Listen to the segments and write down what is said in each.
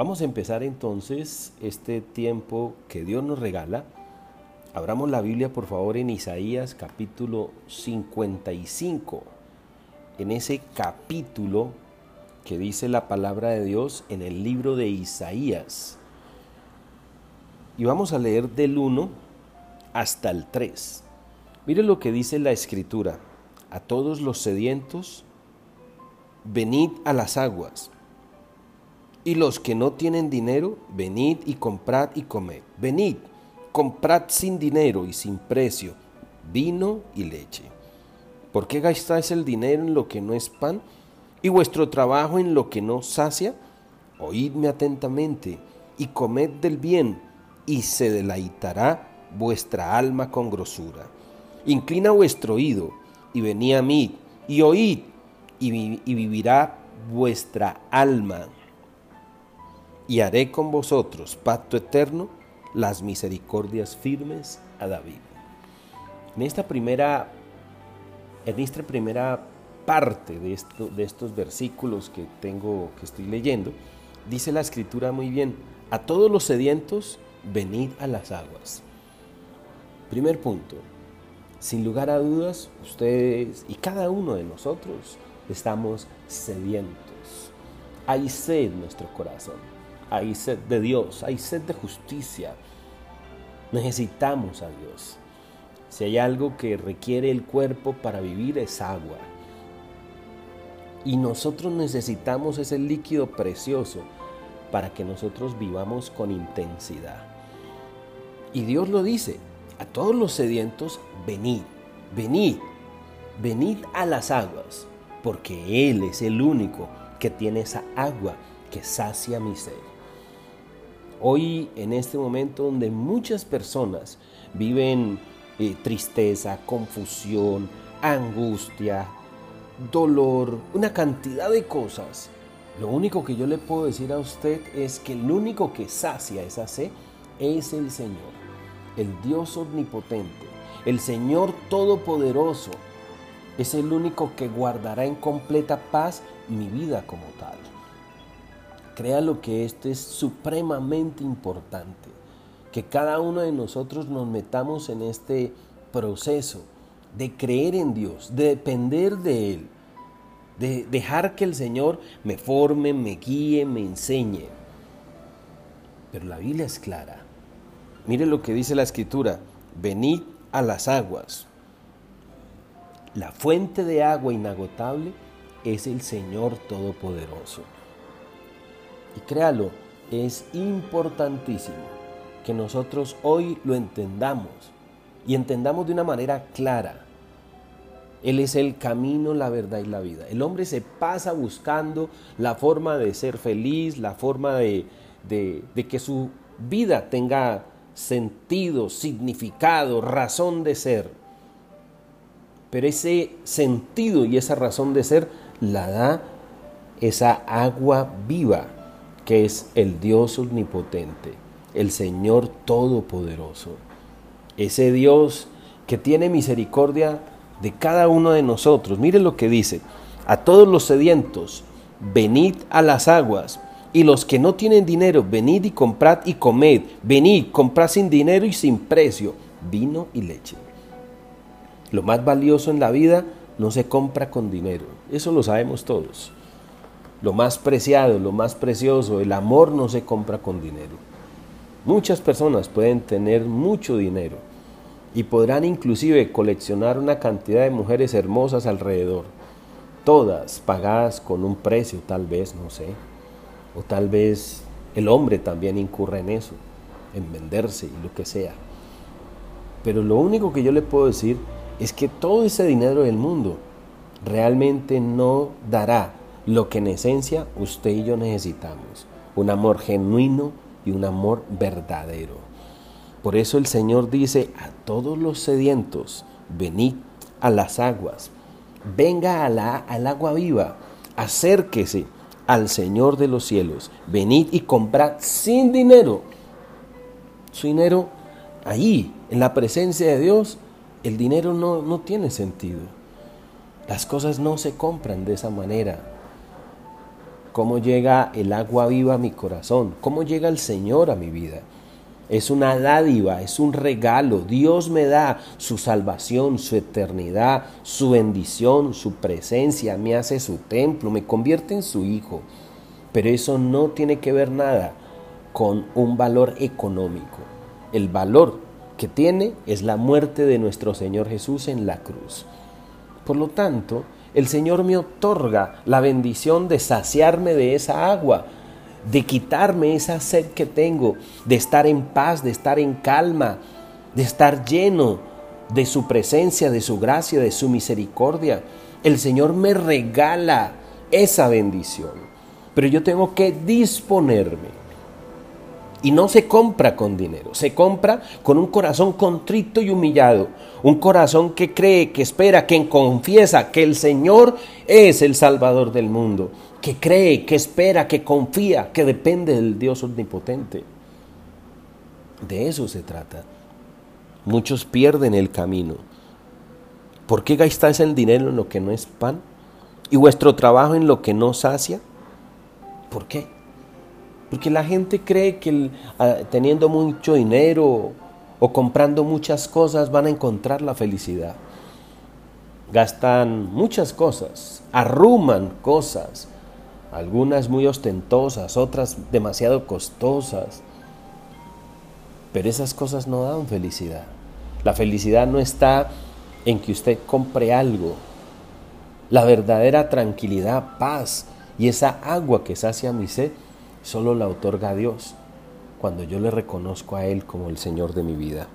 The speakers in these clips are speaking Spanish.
Vamos a empezar entonces este tiempo que Dios nos regala. Abramos la Biblia por favor en Isaías capítulo 55. En ese capítulo que dice la palabra de Dios en el libro de Isaías. Y vamos a leer del 1 hasta el 3. Mire lo que dice la escritura. A todos los sedientos, venid a las aguas y los que no tienen dinero, venid y comprad y comed. Venid, comprad sin dinero y sin precio vino y leche. ¿Por qué gastáis el dinero en lo que no es pan y vuestro trabajo en lo que no sacia? Oídme atentamente y comed del bien y se deleitará vuestra alma con grosura. Inclina vuestro oído y venid a mí y oíd y, y vivirá vuestra alma y haré con vosotros pacto eterno, las misericordias firmes a David. En esta primera, en esta primera parte de, esto, de estos versículos que tengo, que estoy leyendo, dice la escritura muy bien, a todos los sedientos, venid a las aguas. Primer punto, sin lugar a dudas, ustedes y cada uno de nosotros estamos sedientos. Hay sed en nuestro corazón hay sed de Dios, hay sed de justicia. Necesitamos a Dios. Si hay algo que requiere el cuerpo para vivir es agua. Y nosotros necesitamos ese líquido precioso para que nosotros vivamos con intensidad. Y Dios lo dice, a todos los sedientos, venid, venid, venid a las aguas, porque Él es el único que tiene esa agua que sacia mi sed. Hoy, en este momento donde muchas personas viven eh, tristeza, confusión, angustia, dolor, una cantidad de cosas, lo único que yo le puedo decir a usted es que el único que sacia esa sed es el Señor, el Dios omnipotente, el Señor todopoderoso. Es el único que guardará en completa paz mi vida como tal. Créalo que esto es supremamente importante, que cada uno de nosotros nos metamos en este proceso de creer en Dios, de depender de Él, de dejar que el Señor me forme, me guíe, me enseñe. Pero la Biblia es clara. Mire lo que dice la Escritura, venid a las aguas. La fuente de agua inagotable es el Señor Todopoderoso. Y créalo, es importantísimo que nosotros hoy lo entendamos y entendamos de una manera clara. Él es el camino, la verdad y la vida. El hombre se pasa buscando la forma de ser feliz, la forma de, que su vida tenga sentido, significado, razón de ser. Pero ese sentido y esa razón de ser la da esa agua viva que es el Dios omnipotente, el Señor todopoderoso. Ese Dios que tiene misericordia de cada uno de nosotros. Mire lo que dice, a todos los sedientos, venid a las aguas, y los que no tienen dinero, venid y comprad y comed, venid, comprad sin dinero y sin precio, vino y leche. Lo más valioso en la vida no se compra con dinero, eso lo sabemos todos. Lo más preciado, lo más precioso, el amor no se compra con dinero. Muchas personas pueden tener mucho dinero y podrán inclusive coleccionar una cantidad de mujeres hermosas alrededor, todas pagadas con un precio tal vez, no sé, o tal vez el hombre también incurra en eso, en venderse y lo que sea. Pero lo único que yo le puedo decir es que todo ese dinero del mundo realmente no dará lo que en esencia usted y yo necesitamos, un amor genuino y un amor verdadero. Por eso el Señor dice a todos los sedientos, venid a las aguas, venga a al agua viva, acérquese al Señor de los cielos, venid y comprad sin dinero. Su dinero ahí, en la presencia de Dios, el dinero no, no tiene sentido. Las cosas no se compran de esa manera. Cómo llega el agua viva a mi corazón, cómo llega el Señor a mi vida. Es una dádiva, es un regalo. Dios me da su salvación, su eternidad, su bendición, su presencia, me hace su templo, me convierte en su hijo. Pero eso no tiene que ver nada con un valor económico. El valor que tiene es la muerte de nuestro Señor Jesús en la cruz. Por lo tanto, el Señor me otorga la bendición de saciarme de esa agua, de quitarme esa sed que tengo, de estar en paz, de estar en calma, de estar lleno de su presencia, de su gracia, de su misericordia. El Señor me regala esa bendición, pero yo tengo que disponerme. Y no se compra con dinero, se compra con un corazón contrito y humillado, un corazón que cree, que espera, que confiesa que el Señor es el Salvador del mundo, que cree, que espera, que confía, que depende del Dios omnipotente. De eso se trata. Muchos pierden el camino. ¿Por qué gastáis el dinero en lo que no es pan? ¿Y vuestro trabajo en lo que no sacia? ¿Por qué? Porque la gente cree que teniendo mucho dinero o comprando muchas cosas van a encontrar la felicidad. Gastan muchas cosas, arruman cosas, algunas muy ostentosas, otras demasiado costosas. Pero esas cosas no dan felicidad. La felicidad no está en que usted compre algo. La verdadera tranquilidad, paz y esa agua que sacia mi sed, solo la otorga Dios cuando yo le reconozco a Él como el Señor de mi vida.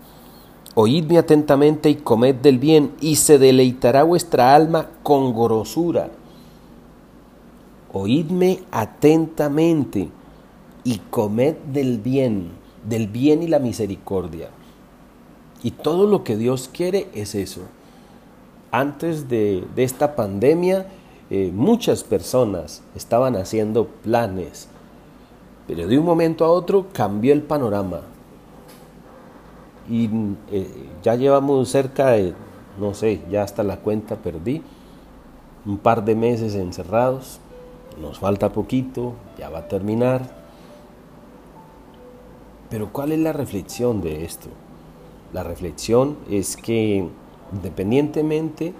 Oídme atentamente y comed del bien, y se deleitará vuestra alma con grosura oídme atentamente y comed del bien, del bien y la misericordia. Y todo lo que Dios quiere es eso. Antes de, esta pandemia, eh, muchas personas estaban haciendo planes, pero de un momento a otro cambió el panorama. Y eh, ya llevamos cerca de, no sé, ya hasta la cuenta perdí, un par de meses encerrados nos falta poquito, ya va a terminar. Pero ¿cuál es la reflexión de esto? La reflexión es que independientemente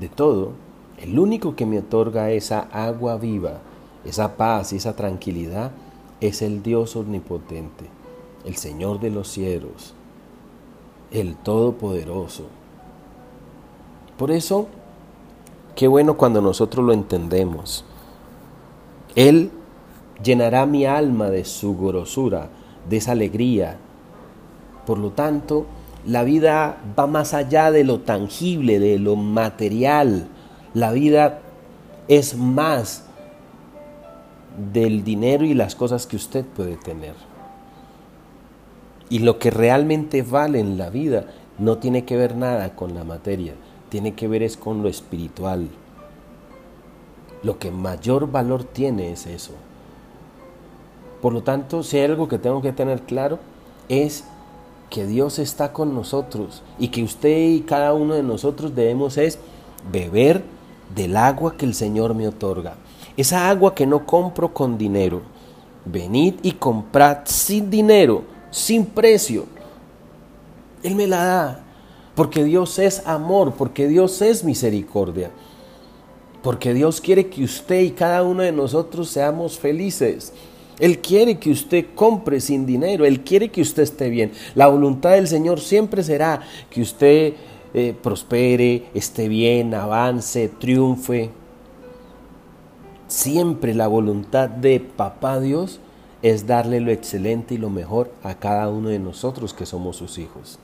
de todo, el único que me otorga esa agua viva, esa paz y esa tranquilidad es el Dios omnipotente, el Señor de los cielos, el Todopoderoso. Por eso, qué bueno cuando nosotros lo entendemos. Él llenará mi alma de su grosura, de esa alegría. Por lo tanto, la vida va más allá de lo tangible, de lo material. La vida es más del dinero y las cosas que usted puede tener. Y lo que realmente vale en la vida no tiene que ver nada con la materia, tiene que ver es con lo espiritual lo que mayor valor tiene es eso. Por lo tanto, si hay algo que tengo que tener claro, es que Dios está con nosotros y que usted y cada uno de nosotros debemos es beber del agua que el Señor me otorga. Esa agua que no compro con dinero. Venid y comprad sin dinero, sin precio. Él me la da, porque Dios es amor, porque Dios es misericordia. Porque Dios quiere que usted y cada uno de nosotros seamos felices. Él quiere que usted compre sin dinero, Él quiere que usted esté bien. La voluntad del Señor siempre será que usted eh, prospere, esté bien, avance, triunfe. Siempre la voluntad de Papá Dios es darle lo excelente y lo mejor a cada uno de nosotros que somos sus hijos.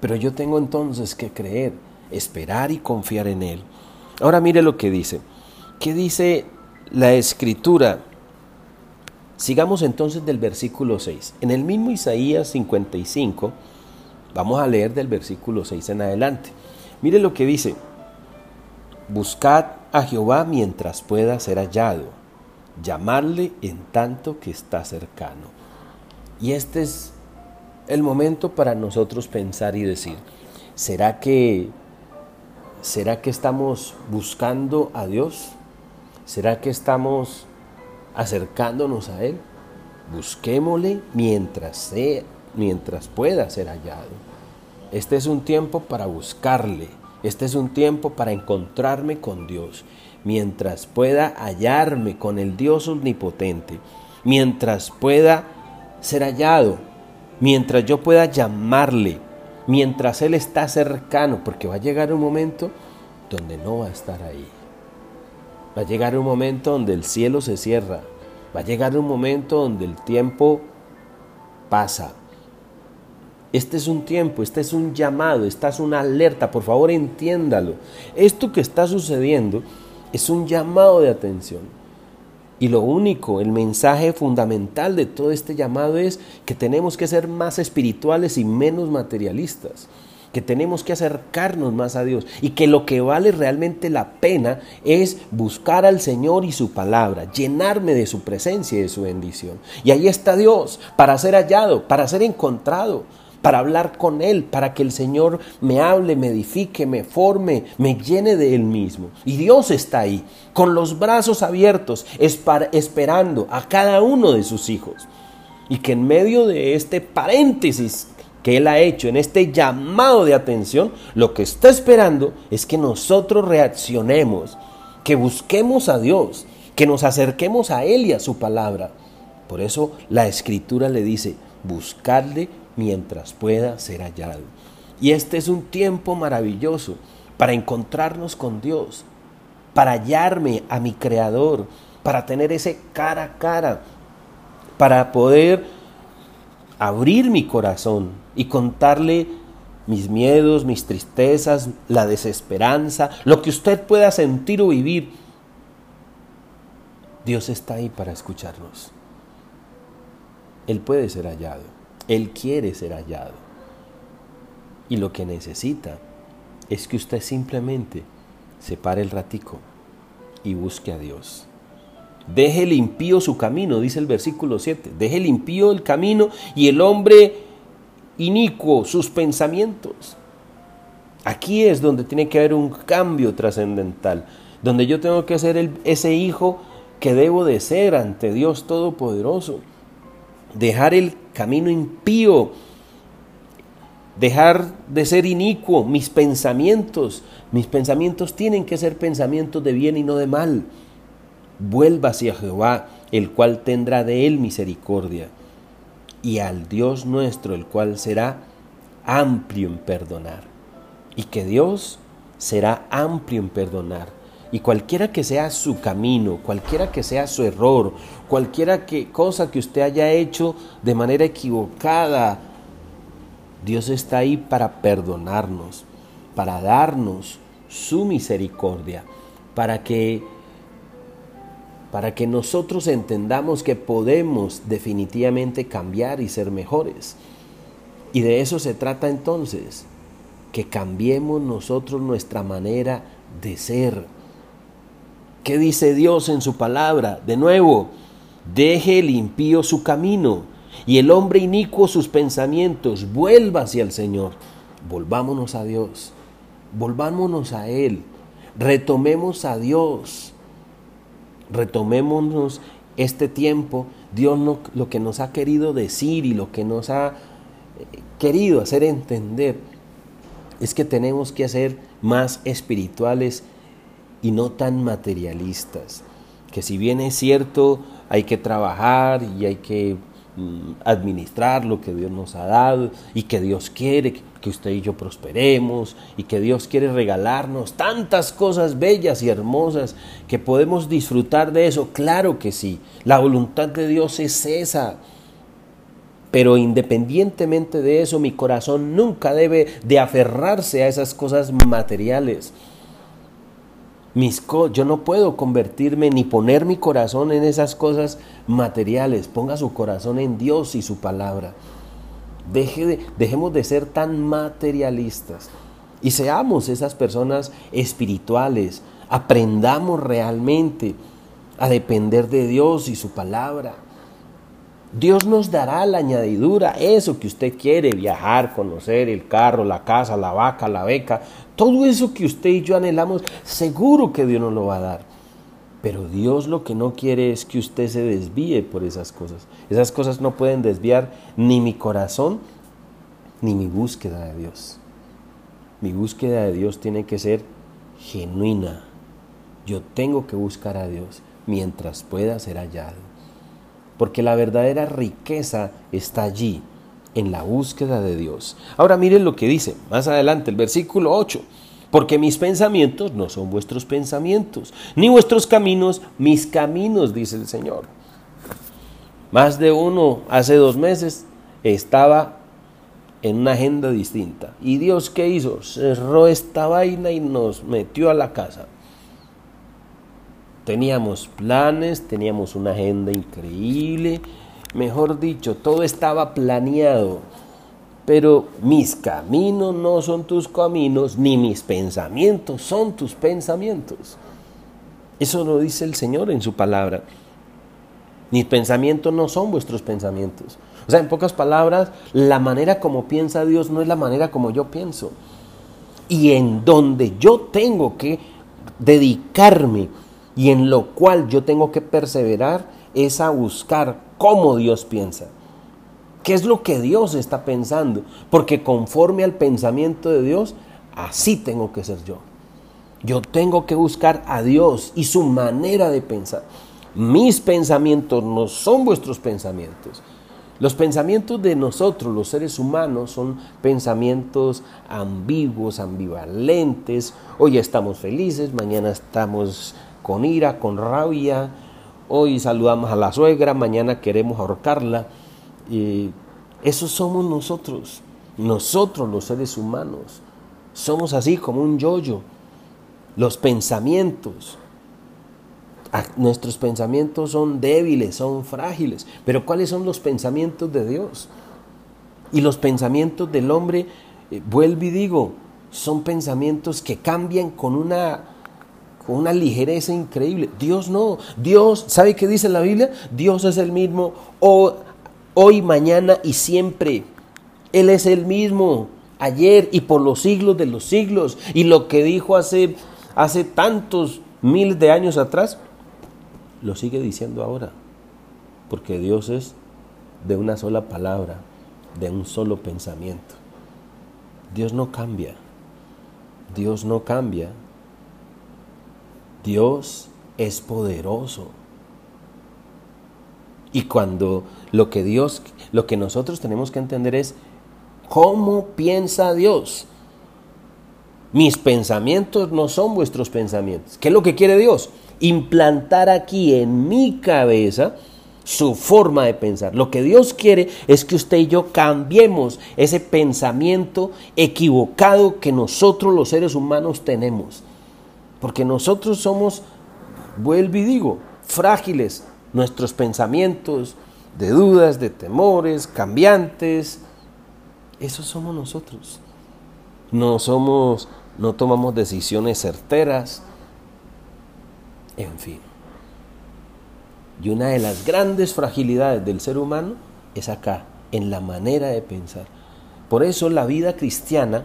Pero yo tengo entonces que creer, esperar y confiar en Él. Ahora mire lo que dice. ¿Qué dice la escritura? Sigamos entonces del versículo 6. En el mismo Isaías 55, vamos a leer del versículo 6 en adelante. Mire lo que dice. Buscad a Jehová mientras pueda ser hallado, llamarle en tanto que está cercano. Y este es el momento para nosotros pensar y decir, ¿será que ¿Será que estamos buscando a Dios? ¿Será que estamos acercándonos a Él. Busquémosle mientras, sea, mientras pueda ser hallado. Este es un tiempo para buscarle. Este es un tiempo para encontrarme con Dios. Mientras pueda hallarme con el Dios omnipotente. Mientras pueda ser hallado. Mientras yo pueda llamarle. Mientras Él está cercano. Porque va a llegar un momento donde no va a estar ahí. Va a llegar un momento donde el cielo se cierra. Va a llegar un momento donde el tiempo pasa. Este es un tiempo, este es un llamado, esta es una alerta, por favor entiéndalo. Esto que está sucediendo es un llamado de atención. Y lo único, el mensaje fundamental de todo este llamado es que tenemos que ser más espirituales y menos materialistas que tenemos que acercarnos más a Dios y que lo que vale realmente la pena es buscar al Señor y su palabra, llenarme de su presencia y de su bendición. Y ahí está Dios para ser hallado, para ser encontrado, para hablar con Él, para que el Señor me hable, me edifique, me forme, me llene de Él mismo. Y Dios está ahí, con los brazos abiertos, esperando a cada uno de sus hijos. Y que en medio de este paréntesis que Él ha hecho en este llamado de atención, lo que está esperando es que nosotros reaccionemos, que busquemos a Dios, que nos acerquemos a Él y a su palabra. Por eso la escritura le dice, buscarle mientras pueda ser hallado. Y este es un tiempo maravilloso para encontrarnos con Dios, para hallarme a mi Creador, para tener ese cara a cara, para poder abrir mi corazón y contarle mis miedos, mis tristezas, la desesperanza, lo que usted pueda sentir o vivir. Dios está ahí para escucharnos. Él puede ser hallado. Él quiere ser hallado. Y lo que necesita es que usted simplemente se pare el ratico y busque a Dios. Deje el impío su camino, dice el versículo 7. Deje el impío el camino y el hombre inicuo sus pensamientos. Aquí es donde tiene que haber un cambio trascendental, donde yo tengo que ser ese hijo que debo de ser ante Dios Todopoderoso. Dejar el camino impío, dejar de ser inicuo, mis pensamientos. Mis pensamientos tienen que ser pensamientos de bien y no de mal vuelva hacia Jehová, el cual tendrá de él misericordia, y al Dios nuestro, el cual será amplio en perdonar. Y que Dios será amplio en perdonar. Y cualquiera que sea su camino, cualquiera que sea su error, cualquiera que cosa que usted haya hecho de manera equivocada, Dios está ahí para perdonarnos, para darnos su misericordia, para que para que nosotros entendamos que podemos definitivamente cambiar y ser mejores. Y de eso se trata entonces, que cambiemos nosotros nuestra manera de ser. ¿Qué dice Dios en su palabra? De nuevo, deje el impío su camino y el hombre inicuo sus pensamientos, vuelva hacia el Señor. Volvámonos a Dios, volvámonos a Él, retomemos a Dios. Retomémonos este tiempo, Dios lo que nos ha querido decir y lo que nos ha eh, querido hacer entender es que tenemos que ser más espirituales y no tan materialistas. Que si bien es cierto, hay que trabajar y hay que mm, administrar lo que Dios nos ha dado y que Dios quiere que usted y yo prosperemos y que Dios quiere regalarnos tantas cosas bellas y hermosas que podemos disfrutar de eso. Claro que sí, la voluntad de Dios es esa. Pero independientemente de eso, mi corazón nunca debe de aferrarse a esas cosas materiales. Yo no puedo convertirme ni poner mi corazón en esas cosas materiales. Ponga su corazón en Dios y su palabra dejemos de ser tan materialistas y seamos esas personas espirituales. Aprendamos realmente a depender de Dios y su palabra. Dios nos dará la añadidura, eso que usted quiere, viajar, conocer el carro, la casa, la vaca, la beca, todo eso que usted y yo anhelamos, seguro que Dios nos lo va a dar. Pero Dios lo que no quiere es que usted se desvíe por esas cosas. Esas cosas no pueden desviar ni mi corazón ni mi búsqueda de Dios. Mi búsqueda de Dios tiene que ser genuina. Yo tengo que buscar a Dios mientras pueda ser hallado. Porque la verdadera riqueza está allí, en la búsqueda de Dios. Ahora miren lo que dice más adelante, el versículo 8. Porque mis pensamientos no son vuestros pensamientos, ni vuestros caminos mis caminos, dice el Señor. Más de uno hace dos meses estaba en una agenda distinta. ¿Y Dios qué hizo? Cerró esta vaina y nos metió a la casa. Teníamos planes, teníamos una agenda increíble, mejor dicho, todo estaba planeado. Pero mis caminos no son tus caminos, ni mis pensamientos son tus pensamientos. Eso lo dice el Señor en su palabra. Mis pensamientos no son vuestros pensamientos. O sea, en pocas palabras, la manera como piensa Dios no es la manera como yo pienso. Y en donde yo tengo que dedicarme y en lo cual yo tengo que perseverar es a buscar cómo Dios piensa. ¿Qué es lo que Dios está pensando? Porque conforme al pensamiento de Dios, así tengo que ser yo. Yo tengo que buscar a Dios y su manera de pensar. Mis pensamientos no son vuestros pensamientos. Los pensamientos de nosotros, los seres humanos, son pensamientos ambiguos, ambivalentes. Hoy estamos felices, mañana estamos con ira, con rabia. Hoy saludamos a la suegra, mañana queremos ahorcarla. Y eso somos nosotros, nosotros los seres humanos. Somos así como un yoyo. Los pensamientos, nuestros pensamientos son débiles, son frágiles. Pero ¿cuáles son los pensamientos de Dios? Y los pensamientos del hombre, eh, vuelvo y digo, son pensamientos que cambian con una, con una ligereza increíble. Dios no. Dios, ¿sabe qué dice la Biblia? Dios es el mismo hoy, mañana y siempre. Él es el mismo ayer y por los siglos de los siglos. Y lo que dijo hace, hace tantos miles de años atrás, lo sigue diciendo ahora, porque Dios es de una sola palabra, de un solo pensamiento. Dios no cambia, Dios no cambia, Dios es poderoso. Y cuando lo que Dios, lo que nosotros tenemos que entender es cómo piensa Dios. Mis pensamientos no son vuestros pensamientos. ¿Qué es lo que quiere Dios? implantar aquí en mi cabeza su forma de pensar. Lo que Dios quiere es que usted y yo cambiemos ese pensamiento equivocado que nosotros los seres humanos tenemos. Porque nosotros somos, vuelvo y digo, frágiles. Nuestros pensamientos de dudas, de temores, cambiantes, esos somos nosotros. No somos, no tomamos decisiones certeras, en fin. Y una de las grandes fragilidades del ser humano es acá, en la manera de pensar. Por eso la vida cristiana,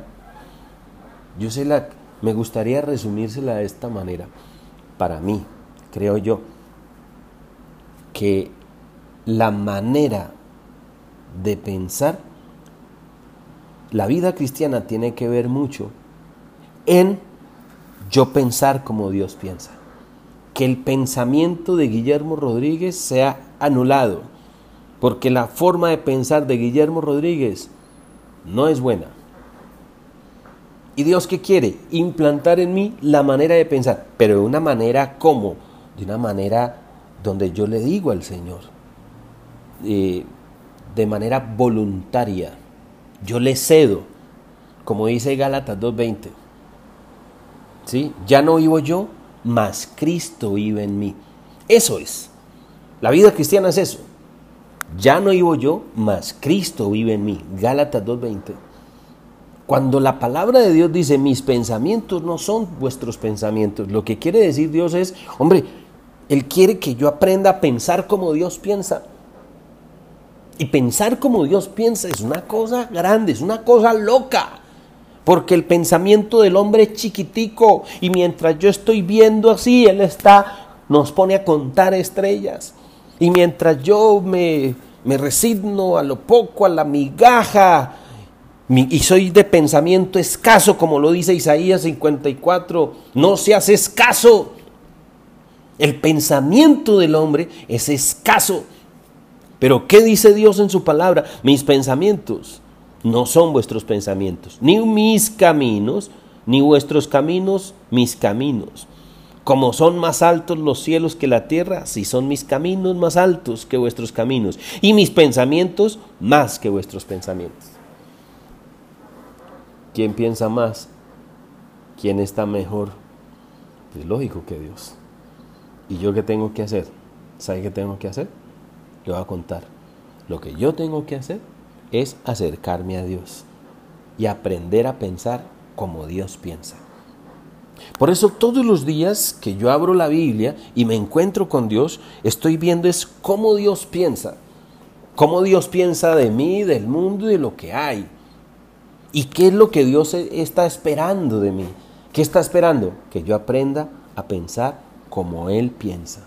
yo sé la, me gustaría resumírsela de esta manera. Para mí, creo yo, que la manera de pensar, la vida cristiana tiene que ver mucho en yo pensar como Dios piensa que el pensamiento de Guillermo Rodríguez sea anulado, porque la forma de pensar de Guillermo Rodríguez no es buena. ¿Y Dios qué quiere? Implantar en mí la manera de pensar, pero de una manera como, de una manera donde yo le digo al Señor, eh, de manera voluntaria, yo le cedo, como dice Gálatas 2.20. ¿Sí? Ya no vivo yo, mas Cristo vive en mí. Eso es. La vida cristiana es eso. Ya no vivo yo, mas Cristo vive en mí. Gálatas 2.20. Cuando la palabra de Dios dice, mis pensamientos no son vuestros pensamientos, lo que quiere decir Dios es, hombre, Él quiere que yo aprenda a pensar como Dios piensa. Y pensar como Dios piensa es una cosa grande, es una cosa loca. Porque el pensamiento del hombre es chiquitico y mientras yo estoy viendo así, él está nos pone a contar estrellas. Y mientras yo me, me resigno a lo poco, a la migaja, y soy de pensamiento escaso, como lo dice Isaías 54, no seas escaso. El pensamiento del hombre es escaso. Pero ¿qué dice Dios en su palabra? Mis pensamientos no son vuestros pensamientos, ni mis caminos, ni vuestros caminos, mis caminos. Como son más altos los cielos que la tierra, si son mis caminos más altos que vuestros caminos, y mis pensamientos más que vuestros pensamientos. ¿Quién piensa más? ¿Quién está mejor? Es lógico que Dios. ¿Y yo qué tengo que hacer? ¿Sabe qué tengo que hacer? Le voy a contar. Lo que yo tengo que hacer es acercarme a Dios y aprender a pensar como Dios piensa. Por eso todos los días que yo abro la Biblia y me encuentro con Dios, estoy viendo es cómo Dios piensa, cómo Dios piensa de mí, del mundo y de lo que hay. ¿Y qué es lo que Dios e, está esperando de mí? ¿Qué está esperando? Que yo aprenda a pensar como Él piensa.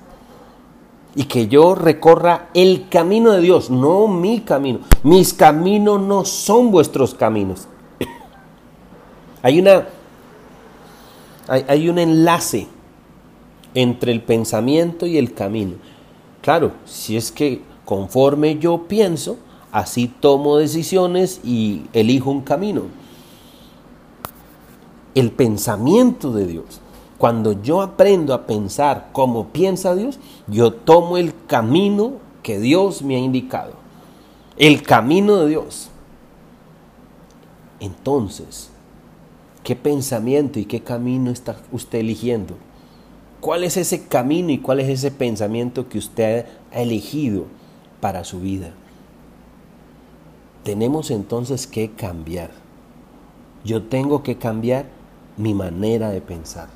Y que yo recorra el camino de Dios, no mi camino. Mis caminos no son vuestros caminos. Hay una hay, un enlace entre el pensamiento y el camino. Claro, si es que conforme yo pienso, así tomo decisiones y elijo un camino. El pensamiento de Dios. Cuando yo aprendo a pensar como piensa Dios, yo tomo el camino que Dios me ha indicado. El camino de Dios. Entonces, ¿qué pensamiento y qué camino está usted eligiendo? ¿Cuál es ese camino y cuál es ese pensamiento que usted ha elegido para su vida? Tenemos entonces que cambiar. Yo tengo que cambiar mi manera de pensar.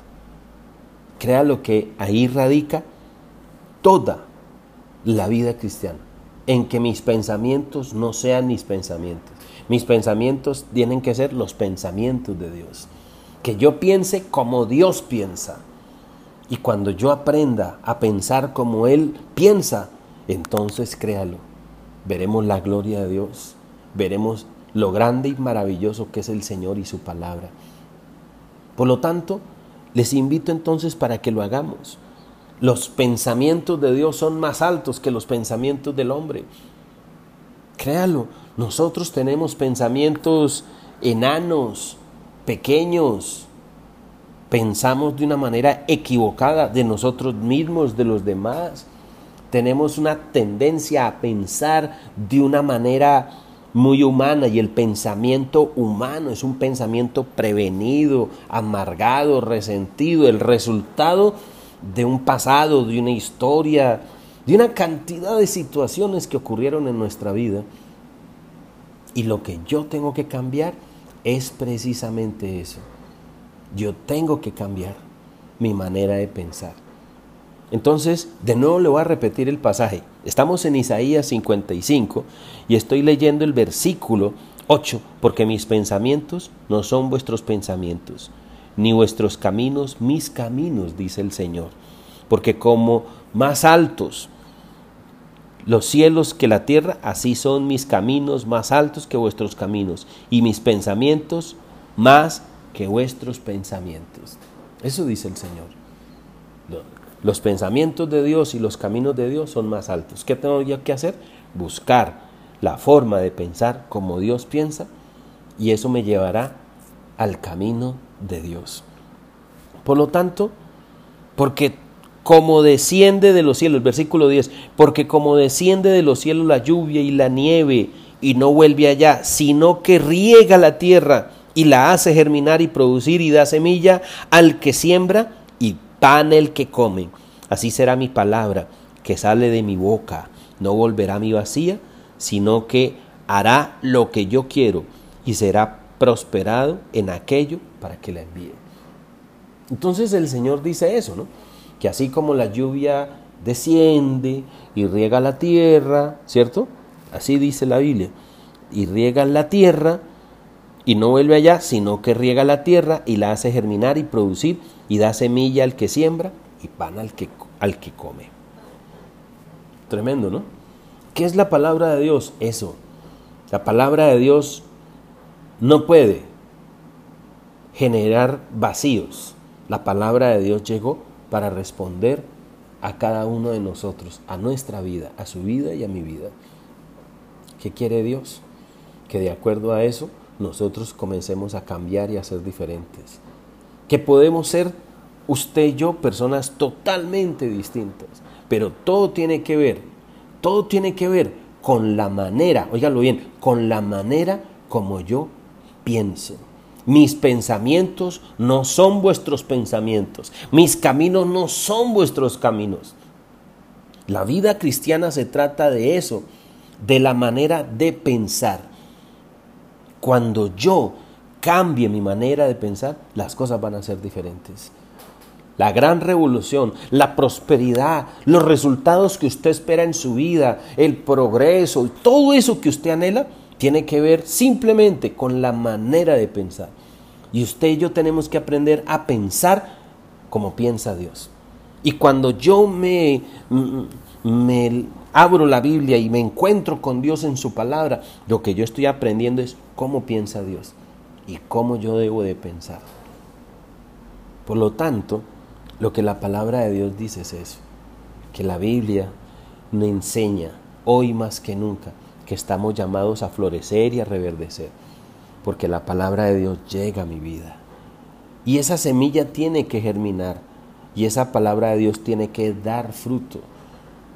Crea lo que ahí radica toda la vida cristiana, en que mis pensamientos no sean mis pensamientos. Mis pensamientos tienen que ser los pensamientos de Dios. Que yo piense como Dios piensa. Y cuando yo aprenda a pensar como Él piensa, entonces créalo. Veremos la gloria de Dios veremos lo grande y maravilloso que es el Señor y su palabra. Por lo tanto, les invito entonces para que lo hagamos. Los pensamientos de Dios son más altos que los pensamientos del hombre. Créalo, nosotros tenemos pensamientos enanos, pequeños. Pensamos de una manera equivocada de nosotros mismos, de los demás. Tenemos una tendencia a pensar de una manera muy humana y el pensamiento humano es un pensamiento prevenido, amargado, resentido, el resultado de un pasado, de una historia, de una cantidad de situaciones que ocurrieron en nuestra vida. Y lo que yo tengo que cambiar es precisamente eso. Yo tengo que cambiar mi manera de pensar. Entonces, de nuevo le voy a repetir el pasaje. Estamos en Isaías 55 y estoy leyendo el versículo 8, porque mis pensamientos no son vuestros pensamientos, ni vuestros caminos mis caminos, dice el Señor. Porque como más altos los cielos que la tierra, así son mis caminos más altos que vuestros caminos, y mis pensamientos más que vuestros pensamientos. Eso dice el Señor. Los pensamientos de Dios y los caminos de Dios son más altos. ¿Qué tengo yo que hacer? Buscar la forma de pensar como Dios piensa y eso me llevará al camino de Dios. Por lo tanto, porque como desciende de los cielos, el versículo 10, porque como desciende de los cielos la lluvia y la nieve y no vuelve allá, sino que riega la tierra y la hace germinar y producir y da semilla al que siembra y pan el que come. Así será mi palabra que sale de mi boca. No volverá a mi vacía, sino que hará lo que yo quiero y será prosperado en aquello para que la envíe. Entonces el Señor dice eso, ¿no? Que así como la lluvia desciende y riega la tierra, ¿cierto? Así dice la Biblia. Y riega la tierra y no vuelve allá, sino que riega la tierra y la hace germinar y producir y da semilla al que siembra y pan al que, al que come. Tremendo, ¿no? ¿Qué es la palabra de Dios? Eso. La palabra de Dios no puede generar vacíos. La palabra de Dios llegó para responder a cada uno de nosotros, a nuestra vida, a su vida y a mi vida. ¿Qué quiere Dios? Que de acuerdo a eso nosotros comencemos a cambiar y a ser diferentes. Que podemos ser usted y yo personas totalmente distintas, pero todo tiene que ver, todo tiene que ver con la manera, óigalo bien, con la manera como yo pienso. Mis pensamientos no son vuestros pensamientos. Mis caminos no son vuestros caminos. La vida cristiana se trata de eso, de la manera de pensar. Cuando yo cambie mi manera de pensar, las cosas van a ser diferentes. La gran revolución, la prosperidad, los resultados que usted espera en su vida, el progreso y todo eso que usted anhela, tiene que ver simplemente con la manera de pensar. Y usted y yo tenemos que aprender a pensar como piensa Dios. Y cuando yo me, me abro la Biblia y me encuentro con Dios en su palabra, lo que yo estoy aprendiendo es cómo piensa Dios y cómo yo debo de pensar. Por lo tanto, lo que la palabra de Dios dice es eso, que la Biblia me enseña hoy más que nunca que estamos llamados a florecer y a reverdecer, porque la palabra de Dios llega a mi vida. Y esa semilla tiene que germinar y esa palabra de Dios tiene que dar fruto.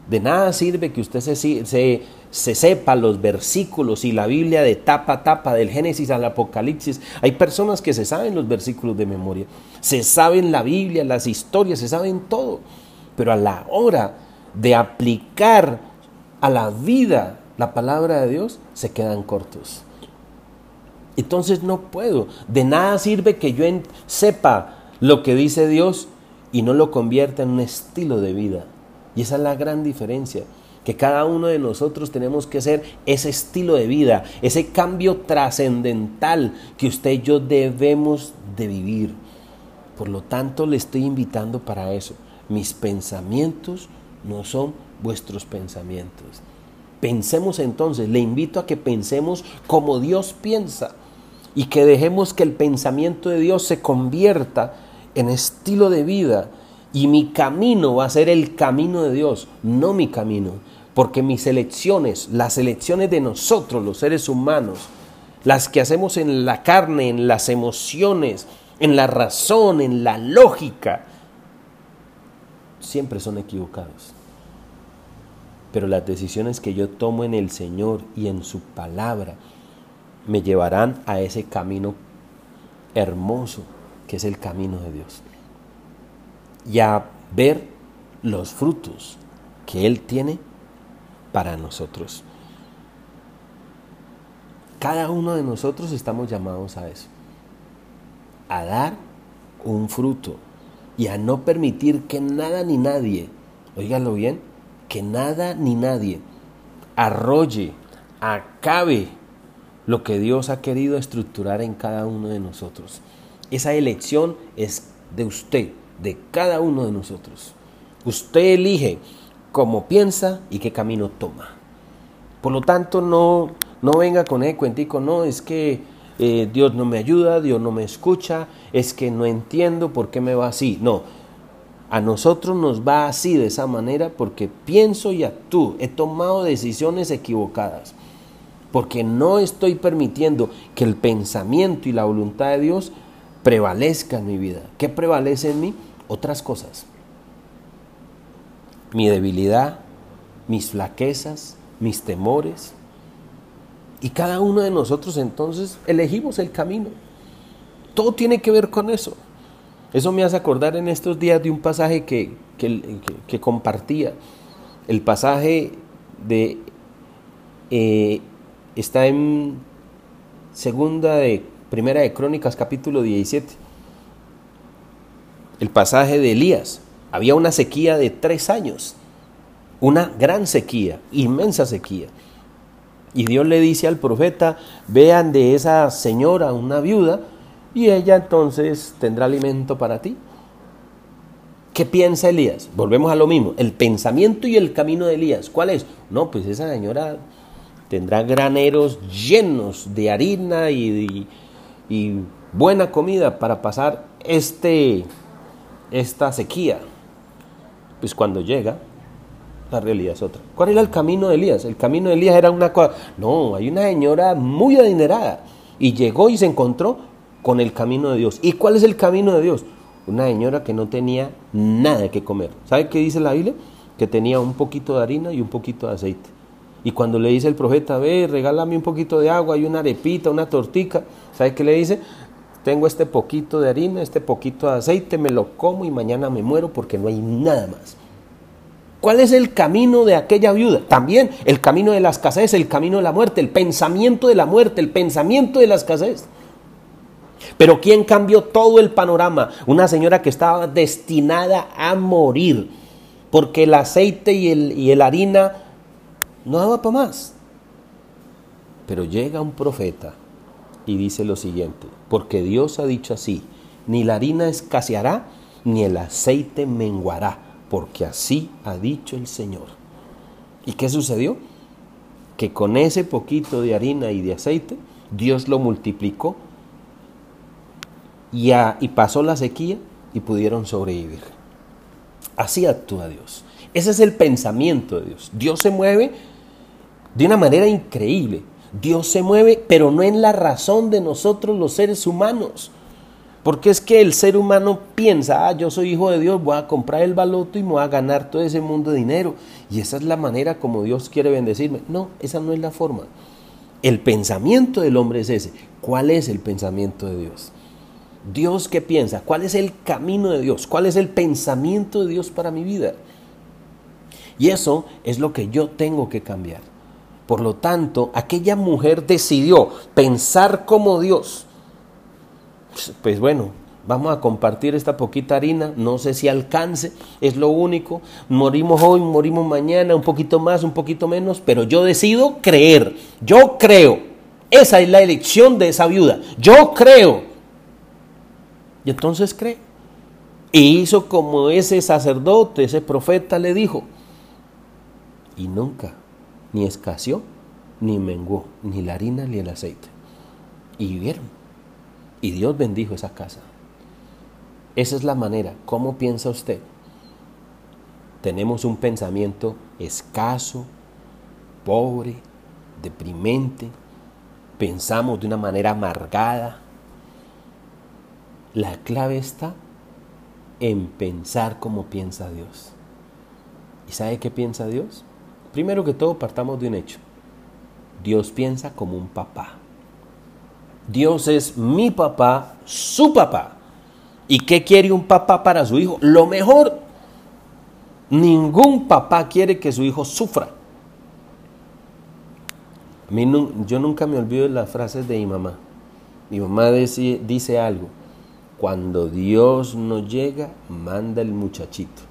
De nada sirve que usted se, se, se, sepa los versículos y la Biblia de tapa a tapa, del Génesis al Apocalipsis. Hay personas que se saben los versículos de memoria, se saben la Biblia, las historias, se saben todo. Pero a la hora de aplicar a la vida la palabra de Dios, se quedan cortos. Entonces no puedo. De nada sirve que yo sepa lo que dice Dios y no lo convierta en un estilo de vida. Y esa es la gran diferencia. Que cada uno de nosotros tenemos que ser ese estilo de vida, ese cambio trascendental que usted y yo debemos de vivir. Por lo tanto, le estoy invitando para eso. Mis pensamientos no son vuestros pensamientos. Pensemos entonces, le invito a que pensemos como Dios piensa y que dejemos que el pensamiento de Dios se convierta en estilo de vida y mi camino va a ser el camino de Dios, no mi camino, porque mis elecciones, las elecciones de nosotros, los seres humanos, las que hacemos en la carne, en las emociones, en la razón, en la lógica, siempre son equivocados pero las decisiones que yo tomo en el Señor y en su palabra me llevarán a ese camino hermoso que es el camino de Dios. Y a ver los frutos que Él tiene para nosotros. Cada uno de nosotros estamos llamados a eso, a dar un fruto y a no permitir que nada ni nadie, oígalo bien, que nada ni nadie arrolle, acabe lo que Dios ha querido estructurar en cada uno de nosotros. Esa elección es de usted, de cada uno de nosotros. Usted elige cómo piensa y qué camino toma. Por lo tanto, no, no venga con el cuentico, no, es que eh, Dios no me ayuda, Dios no me escucha, es que no entiendo por qué me va así. No, a nosotros nos va así de esa manera porque pienso y actúo. He tomado decisiones equivocadas. Porque no estoy permitiendo que el pensamiento y la voluntad de Dios prevalezca en mi vida. ¿Qué prevalece en mí? Otras cosas. Mi debilidad, mis flaquezas, mis temores. Y cada uno de nosotros entonces elegimos el camino. Todo tiene que ver con eso. Eso me hace acordar en estos días de un pasaje que, que, compartía. El pasaje de eh, está en segunda de primera de Crónicas capítulo 17. El pasaje de Elías. Había una sequía de tres años. Una gran sequía, inmensa sequía. Y Dios le dice al profeta, vean de esa señora, una viuda, y ella entonces tendrá alimento para ti. ¿Qué piensa Elías? Volvemos a lo mismo, el pensamiento y el camino de Elías. ¿Cuál es? No, pues esa señora tendrá graneros llenos de harina y, y buena comida para pasar este, esta sequía. Pues cuando llega, la realidad es otra. ¿Cuál era el camino de Elías? El camino de Elías era una cosa. No, hay una señora muy adinerada y llegó y se encontró con el camino de Dios. ¿Y cuál es el camino de Dios? Una señora que no tenía nada que comer. ¿Sabe qué dice la Biblia? Que tenía un poquito de harina y un poquito de aceite. Y cuando le dice el profeta, ve, regálame un poquito de agua y una arepita, una tortica, ¿sabe qué le dice? Tengo este poquito de harina, este poquito de aceite, me lo como y mañana me muero porque no hay nada más. ¿Cuál es el camino de aquella viuda? También el camino de la escasez, el camino de la muerte, el pensamiento de la muerte, el pensamiento de la escasez. Pero ¿quién cambió todo el panorama? Una señora que estaba destinada a morir, porque el aceite y el, y el harina no daba para más. Pero llega un profeta y dice lo siguiente, porque Dios ha dicho así, ni la harina escaseará, ni el aceite menguará, porque así ha dicho el Señor. ¿Y qué sucedió? Que con ese poquito de harina y de aceite, Dios lo multiplicó y, pasó la sequía y pudieron sobrevivir. Así actúa Dios. Ese es el pensamiento de Dios. Dios se mueve de una manera increíble. Dios se mueve, pero no en la razón de nosotros los seres humanos. Porque es que el ser humano piensa, ah, yo soy hijo de Dios, voy a comprar el baloto y me voy a ganar todo ese mundo de dinero. Y esa es la manera como Dios quiere bendecirme. No, esa no es la forma. El pensamiento del hombre es ese. ¿Cuál es el pensamiento de Dios? Dios qué piensa, cuál es el camino de Dios, cuál es el pensamiento de Dios para mi vida. Y eso es lo que yo tengo que cambiar. Por lo tanto, aquella mujer decidió pensar como Dios. Pues bueno, vamos a compartir esta poquita harina, no sé si alcance, es lo único. Morimos hoy, morimos mañana, un poquito más, un poquito menos, pero yo decido creer. Yo creo. Esa es la elección de esa viuda. Yo creo y entonces cree. Y hizo como ese sacerdote, ese profeta le dijo. Y nunca, ni escaseó, ni menguó, ni la harina ni el aceite. Y vivieron. Y Dios bendijo esa casa. Esa es la manera. ¿Cómo piensa usted? Tenemos un pensamiento escaso, pobre, deprimente. Pensamos de una manera amargada, la clave está en pensar como piensa Dios. ¿Y sabe qué piensa Dios? Primero que todo, partamos de un hecho. Dios piensa como un papá. Dios es mi papá, su papá. ¿Y qué quiere un papá para su hijo? Lo mejor. Ningún papá quiere que su hijo sufra. A mí yo nunca me olvido de las frases de mi mamá. Mi mamá dice, dice algo cuando Dios no llega, manda el muchachito.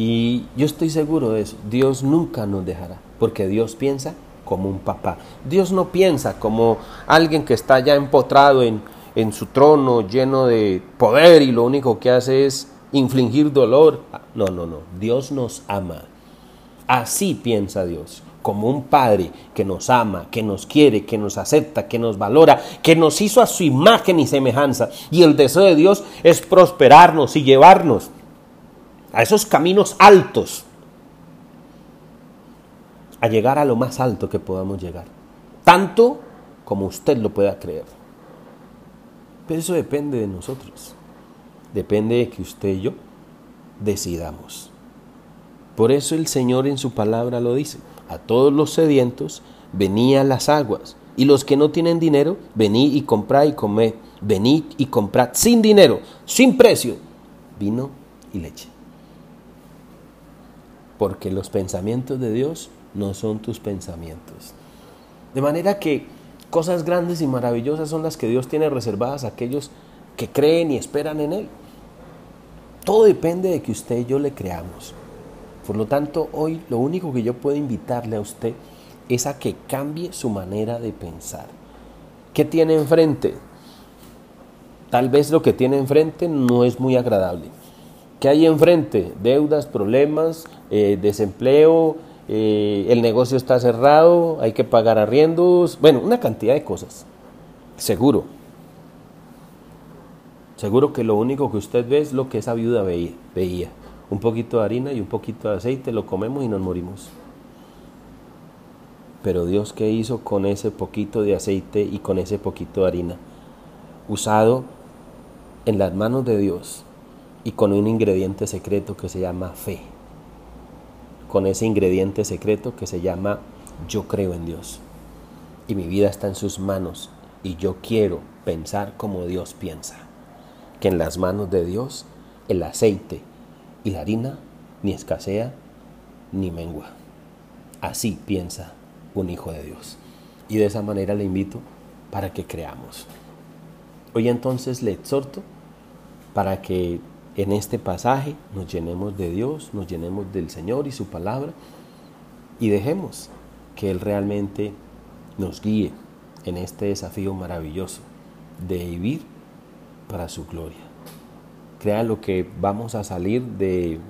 Y yo estoy seguro de eso. Dios nunca nos dejará, porque Dios piensa como un papá. Dios no piensa como alguien que está ya empotrado en, en su trono, lleno de poder y lo único que hace es infligir dolor. No, no, no. Dios nos ama. Así piensa Dios como un Padre que nos ama, que nos quiere, que nos acepta, que nos valora, que nos hizo a su imagen y semejanza. Y el deseo de Dios es prosperarnos y llevarnos a esos caminos altos, a llegar a lo más alto que podamos llegar, tanto como usted lo pueda creer. Pero eso depende de nosotros, depende de que usted y yo decidamos. Por eso el Señor en su palabra lo dice a todos los sedientos, venían las aguas, y los que no tienen dinero, venid y comprad y comed, venid y comprad sin dinero, sin precio, vino y leche. Porque los pensamientos de Dios no son tus pensamientos. De manera que cosas grandes y maravillosas son las que Dios tiene reservadas a aquellos que creen y esperan en Él. Todo depende de que usted y yo le creamos. Por lo tanto, hoy lo único que yo puedo invitarle a usted es a que cambie su manera de pensar. ¿Qué tiene enfrente? Tal vez lo que tiene enfrente no es muy agradable. ¿Qué hay enfrente? Deudas, problemas, eh, desempleo, eh, el negocio está cerrado, hay que pagar arriendos, bueno, una cantidad de cosas. Seguro. Seguro que lo único que usted ve es lo que esa viuda veía. veía. Un poquito de harina y un poquito de aceite, lo comemos y nos morimos. Pero Dios, ¿qué hizo con ese poquito de aceite y con ese poquito de harina? Usado en las manos de Dios y con un ingrediente secreto que se llama fe. Con ese ingrediente secreto que se llama yo creo en Dios. Y mi vida está en sus manos y yo quiero pensar como Dios piensa. Que en las manos de Dios el aceite y la harina ni escasea ni mengua. Así piensa un hijo de Dios. Y de esa manera le invito para que creamos. Hoy entonces le exhorto para que en este pasaje nos llenemos de Dios, nos llenemos del Señor y su palabra y dejemos que Él realmente nos guíe en este desafío maravilloso de vivir para su gloria. Crea lo que vamos a salir de,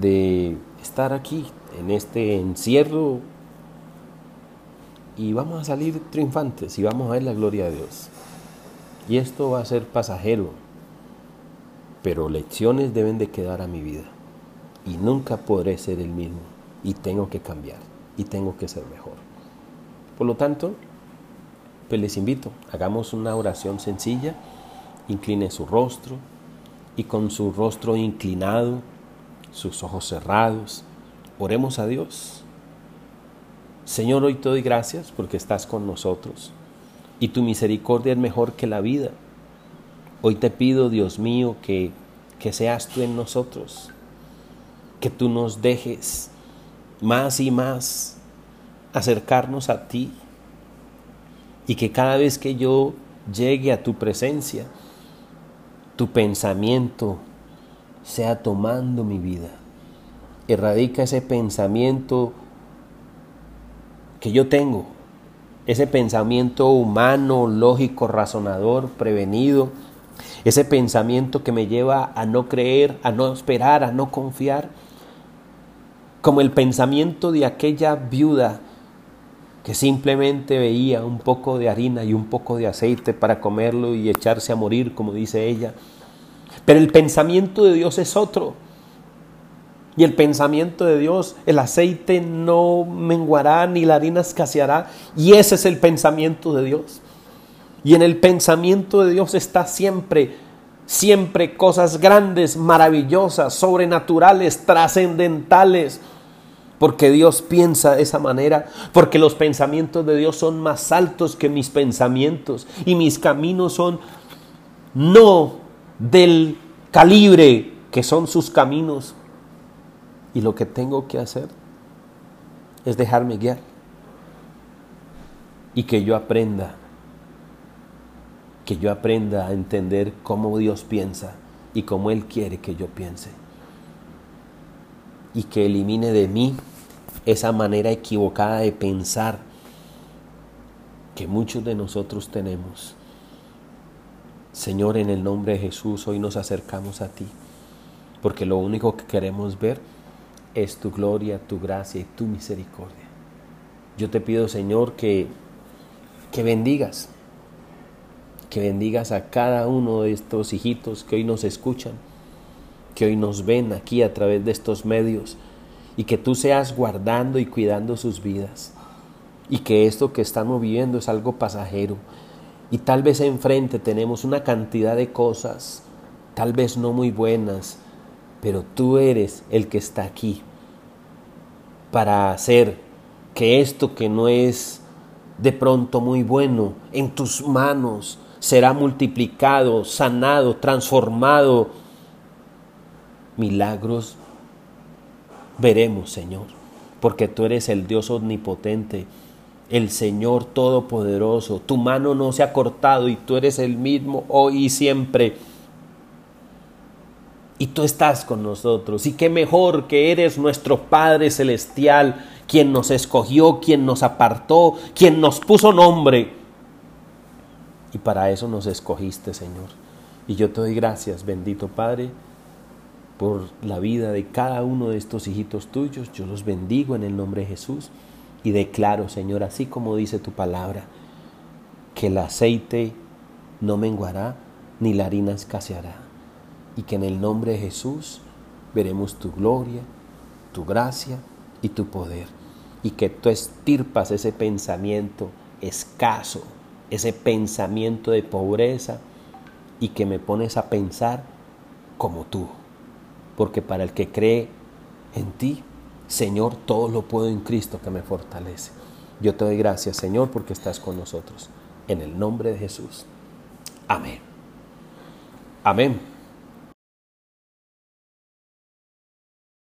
de estar aquí en este encierro y vamos a salir triunfantes y vamos a ver la gloria de Dios. Y esto va a ser pasajero, pero lecciones deben de quedar a mi vida y nunca podré ser el mismo y tengo que cambiar y tengo que ser mejor. Por lo tanto, pues les invito, hagamos una oración sencilla, incline su rostro y con su rostro inclinado, sus ojos cerrados, oremos a Dios. Señor, hoy te doy gracias porque estás con nosotros y tu misericordia es mejor que la vida. Hoy te pido, Dios mío, que, que seas tú en nosotros, que tú nos dejes más y más acercarnos a ti y que cada vez que yo llegue a tu presencia, tu pensamiento sea tomando mi vida. Erradica ese pensamiento que yo tengo, ese pensamiento humano, lógico, razonador, prevenido, ese pensamiento que me lleva a no creer, a no esperar, a no confiar, como el pensamiento de aquella viuda que simplemente veía un poco de harina y un poco de aceite para comerlo y echarse a morir, como dice ella. Pero el pensamiento de Dios es otro. Y el pensamiento de Dios, el aceite no menguará ni la harina escaseará. Y ese es el pensamiento de Dios. Y en el pensamiento de Dios está siempre, siempre cosas grandes, maravillosas, sobrenaturales, trascendentales. Porque Dios piensa de esa manera, porque los pensamientos de Dios son más altos que mis pensamientos y mis caminos son no del calibre que son sus caminos. Y lo que tengo que hacer es dejarme guiar y que yo aprenda que yo aprenda a entender cómo Dios piensa y cómo Él quiere que yo piense. Y que elimine de mí esa manera equivocada de pensar que muchos de nosotros tenemos. Señor, en el nombre de Jesús, hoy nos acercamos a ti, porque lo único que queremos ver es tu gloria, tu gracia y tu misericordia. Yo te pido, Señor, que, que bendigas que bendigas a cada uno de estos hijitos que hoy nos escuchan, que hoy nos ven aquí a través de estos medios y que tú seas guardando y cuidando sus vidas y que esto que estamos viviendo es algo pasajero. Y tal vez enfrente tenemos una cantidad de cosas, tal vez no muy buenas, pero tú eres el que está aquí para hacer que esto que no es de pronto muy bueno en tus manos será multiplicado, sanado, transformado. Milagros veremos, Señor, porque tú eres el Dios omnipotente, el Señor todopoderoso. Tu mano no se ha cortado y tú eres el mismo hoy y siempre. Y tú estás con nosotros. Y qué mejor que eres nuestro Padre Celestial, quien nos escogió, quien nos apartó, quien nos puso nombre Y para eso nos escogiste, Señor. Y yo te doy gracias, bendito Padre, por la vida de cada uno de estos hijitos tuyos. Yo los bendigo en el nombre de Jesús y declaro, Señor, así como dice tu palabra, que el aceite no menguará ni la harina escaseará. Y que en el nombre de Jesús veremos tu gloria, tu gracia y tu poder. Y que tú estirpas ese pensamiento escaso, ese pensamiento de pobreza y que me pones a pensar como tú. Porque para el que cree en ti, Señor, todo lo puedo en Cristo que me fortalece. Yo te doy gracias, Señor, porque estás con nosotros. En el nombre de Jesús. Amén. Amén.